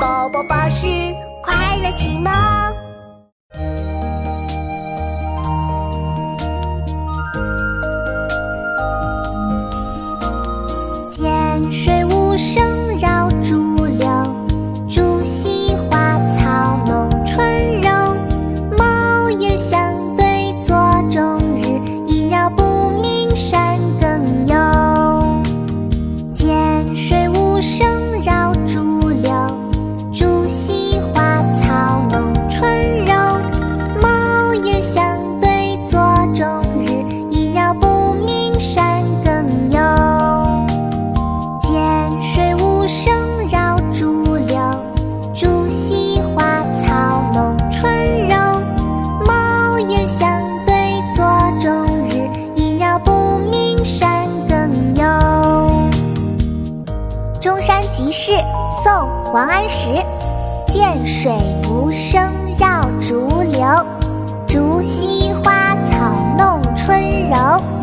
宝宝巴士快乐启蒙。中山集市宋王安石。涧水无声绕竹流竹溪花草弄春柔。